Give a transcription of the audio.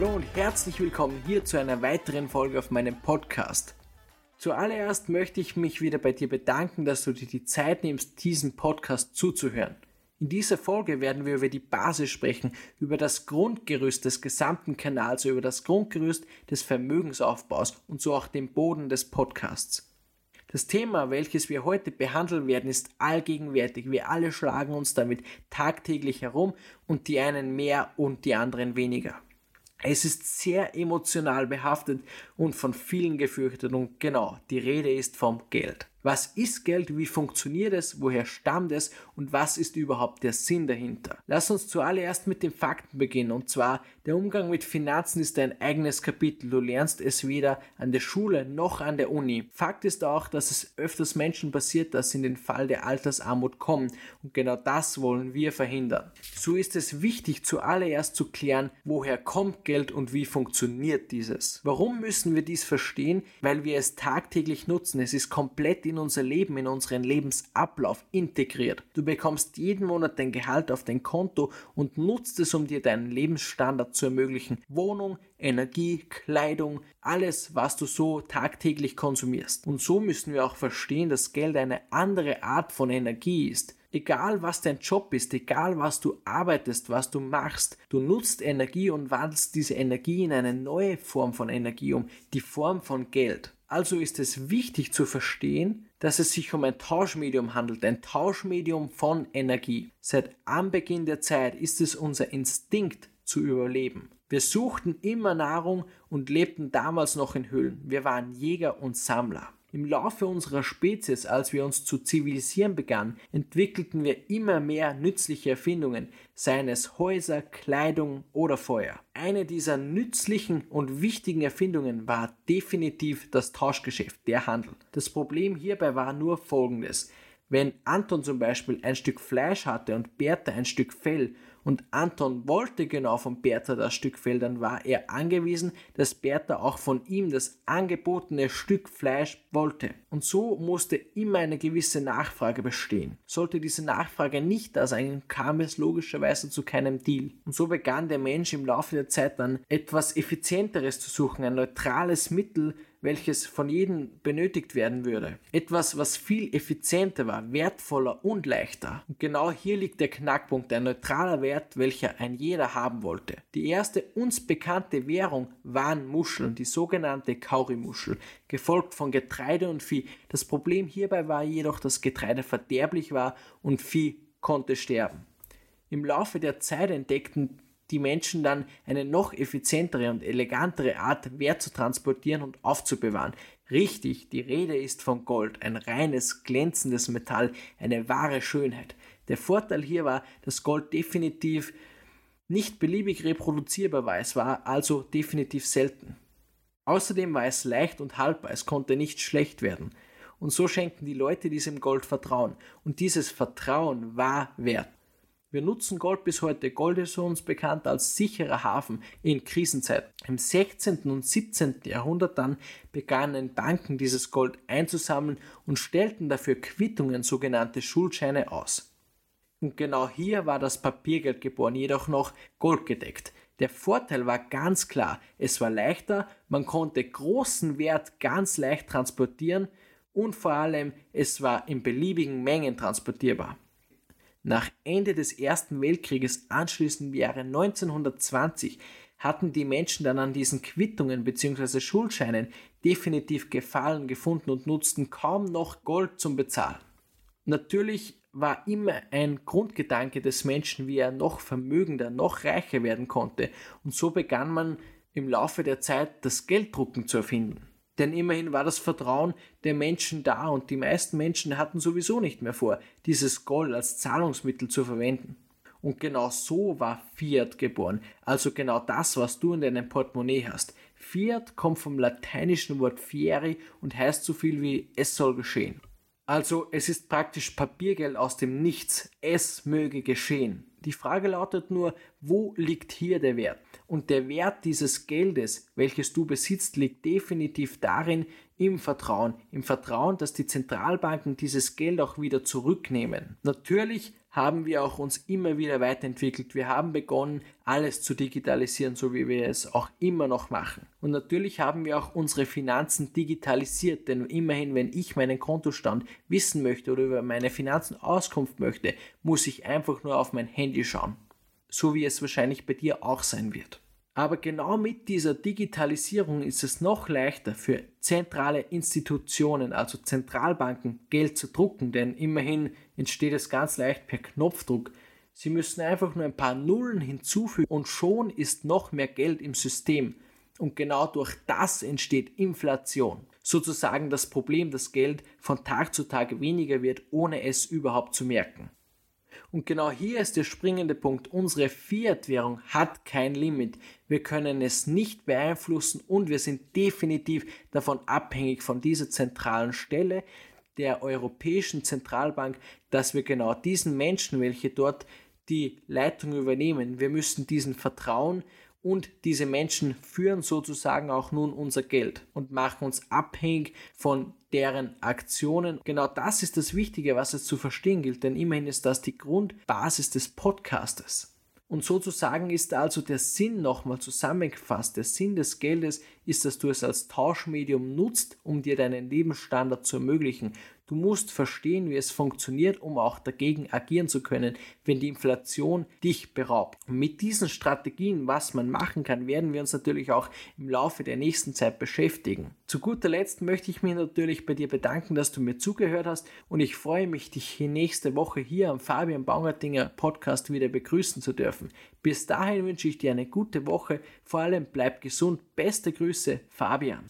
Hallo und herzlich willkommen hier zu einer weiteren Folge auf meinem Podcast. Zuallererst möchte ich mich wieder bei dir bedanken, dass du dir die Zeit nimmst, diesem Podcast zuzuhören. In dieser Folge werden wir über die Basis sprechen, über das Grundgerüst des gesamten Kanals, über das Grundgerüst des Vermögensaufbaus und so auch den Boden des Podcasts. Das Thema, welches wir heute behandeln werden, ist allgegenwärtig. Wir alle schlagen uns damit tagtäglich herum und die einen mehr und die anderen weniger. Es ist sehr emotional behaftet und von vielen gefürchtet und genau, die Rede ist vom Geld. Was ist Geld? Wie funktioniert es? Woher stammt es? Und was ist überhaupt der Sinn dahinter? Lass uns zuallererst mit den Fakten beginnen. Und zwar, der Umgang mit Finanzen ist ein eigenes Kapitel. Du lernst es weder an der Schule noch an der Uni. Fakt ist auch, dass es öfters Menschen passiert, dass sie in den Fall der Altersarmut kommen. Und genau das wollen wir verhindern. So ist es wichtig, zuallererst zu klären, woher kommt Geld und wie funktioniert dieses. Warum müssen wir dies verstehen? Weil wir es tagtäglich nutzen. Es ist komplett in unser Leben, in unseren Lebensablauf integriert. Du bekommst jeden Monat dein Gehalt auf dein Konto und nutzt es, um dir deinen Lebensstandard zu ermöglichen. Wohnung, Energie, Kleidung, alles, was du so tagtäglich konsumierst. Und so müssen wir auch verstehen, dass Geld eine andere Art von Energie ist. Egal was dein Job ist, egal was du arbeitest, was du machst, du nutzt Energie und wandelst diese Energie in eine neue Form von Energie um, die Form von Geld. Also ist es wichtig zu verstehen, dass es sich um ein Tauschmedium handelt, ein Tauschmedium von Energie. Seit Anbeginn der Zeit ist es unser Instinkt zu überleben. Wir suchten immer Nahrung und lebten damals noch in Höhlen. Wir waren Jäger und Sammler. Im Laufe unserer Spezies, als wir uns zu zivilisieren begannen, entwickelten wir immer mehr nützliche Erfindungen, seien es Häuser, Kleidung oder Feuer. Eine dieser nützlichen und wichtigen Erfindungen war definitiv das Tauschgeschäft, der Handel. Das Problem hierbei war nur folgendes. Wenn Anton zum Beispiel ein Stück Fleisch hatte und Bertha ein Stück Fell und Anton wollte genau von Bertha das Stück Fell, dann war er angewiesen, dass Bertha auch von ihm das angebotene Stück Fleisch wollte. Und so musste immer eine gewisse Nachfrage bestehen. Sollte diese Nachfrage nicht da sein, kam es logischerweise zu keinem Deal. Und so begann der Mensch im Laufe der Zeit dann etwas Effizienteres zu suchen, ein neutrales Mittel, welches von jedem benötigt werden würde. Etwas, was viel effizienter war, wertvoller und leichter. Und genau hier liegt der Knackpunkt, ein neutraler Wert, welcher ein jeder haben wollte. Die erste uns bekannte Währung waren Muscheln, die sogenannte Kaurimuschel, gefolgt von Getreide und Vieh. Das Problem hierbei war jedoch, dass Getreide verderblich war und Vieh konnte sterben. Im Laufe der Zeit entdeckten die Menschen dann eine noch effizientere und elegantere Art Wert zu transportieren und aufzubewahren. Richtig, die Rede ist von Gold, ein reines, glänzendes Metall, eine wahre Schönheit. Der Vorteil hier war, dass Gold definitiv nicht beliebig reproduzierbar war, es war also definitiv selten. Außerdem war es leicht und haltbar, es konnte nicht schlecht werden. Und so schenkten die Leute diesem Gold Vertrauen. Und dieses Vertrauen war wert. Wir nutzen Gold bis heute. Gold ist uns bekannt als sicherer Hafen in Krisenzeiten. Im 16. und 17. Jahrhundert dann begannen Banken dieses Gold einzusammeln und stellten dafür Quittungen, sogenannte Schuldscheine aus. Und genau hier war das Papiergeld geboren, jedoch noch goldgedeckt. Der Vorteil war ganz klar, es war leichter, man konnte großen Wert ganz leicht transportieren und vor allem es war in beliebigen Mengen transportierbar. Nach Ende des Ersten Weltkrieges, anschließend im Jahre 1920, hatten die Menschen dann an diesen Quittungen bzw. Schuldscheinen definitiv Gefallen gefunden und nutzten kaum noch Gold zum Bezahlen. Natürlich war immer ein Grundgedanke des Menschen, wie er noch vermögender, noch reicher werden konnte, und so begann man im Laufe der Zeit das Gelddrucken zu erfinden. Denn immerhin war das Vertrauen der Menschen da und die meisten Menschen hatten sowieso nicht mehr vor, dieses Gold als Zahlungsmittel zu verwenden. Und genau so war Fiat geboren, also genau das, was du in deinem Portemonnaie hast. Fiat kommt vom lateinischen Wort fieri und heißt so viel wie es soll geschehen. Also es ist praktisch Papiergeld aus dem Nichts. Es möge geschehen. Die Frage lautet nur, wo liegt hier der Wert? Und der Wert dieses Geldes, welches du besitzt, liegt definitiv darin, im Vertrauen, im Vertrauen, dass die Zentralbanken dieses Geld auch wieder zurücknehmen. Natürlich haben wir auch uns immer wieder weiterentwickelt. Wir haben begonnen, alles zu digitalisieren, so wie wir es auch immer noch machen. Und natürlich haben wir auch unsere Finanzen digitalisiert, denn immerhin, wenn ich meinen Kontostand wissen möchte oder über meine Finanzen Auskunft möchte, muss ich einfach nur auf mein Handy schauen so wie es wahrscheinlich bei dir auch sein wird. Aber genau mit dieser Digitalisierung ist es noch leichter für zentrale Institutionen, also Zentralbanken, Geld zu drucken, denn immerhin entsteht es ganz leicht per Knopfdruck. Sie müssen einfach nur ein paar Nullen hinzufügen und schon ist noch mehr Geld im System. Und genau durch das entsteht Inflation. Sozusagen das Problem, dass Geld von Tag zu Tag weniger wird, ohne es überhaupt zu merken. Und genau hier ist der springende Punkt. Unsere Fiat-Währung hat kein Limit. Wir können es nicht beeinflussen und wir sind definitiv davon abhängig von dieser zentralen Stelle der Europäischen Zentralbank, dass wir genau diesen Menschen, welche dort die Leitung übernehmen, wir müssen diesen vertrauen und diese Menschen führen sozusagen auch nun unser Geld und machen uns abhängig von deren Aktionen. Genau das ist das Wichtige, was es zu verstehen gilt, denn immerhin ist das die Grundbasis des Podcastes. Und sozusagen ist also der Sinn nochmal zusammengefasst. Der Sinn des Geldes ist, dass du es als Tauschmedium nutzt, um dir deinen Lebensstandard zu ermöglichen. Du musst verstehen, wie es funktioniert, um auch dagegen agieren zu können, wenn die Inflation dich beraubt. Und mit diesen Strategien, was man machen kann, werden wir uns natürlich auch im Laufe der nächsten Zeit beschäftigen. Zu guter Letzt möchte ich mich natürlich bei dir bedanken, dass du mir zugehört hast und ich freue mich, dich nächste Woche hier am Fabian Baumgartinger Podcast wieder begrüßen zu dürfen. Bis dahin wünsche ich dir eine gute Woche, vor allem bleib gesund. Beste Grüße, Fabian.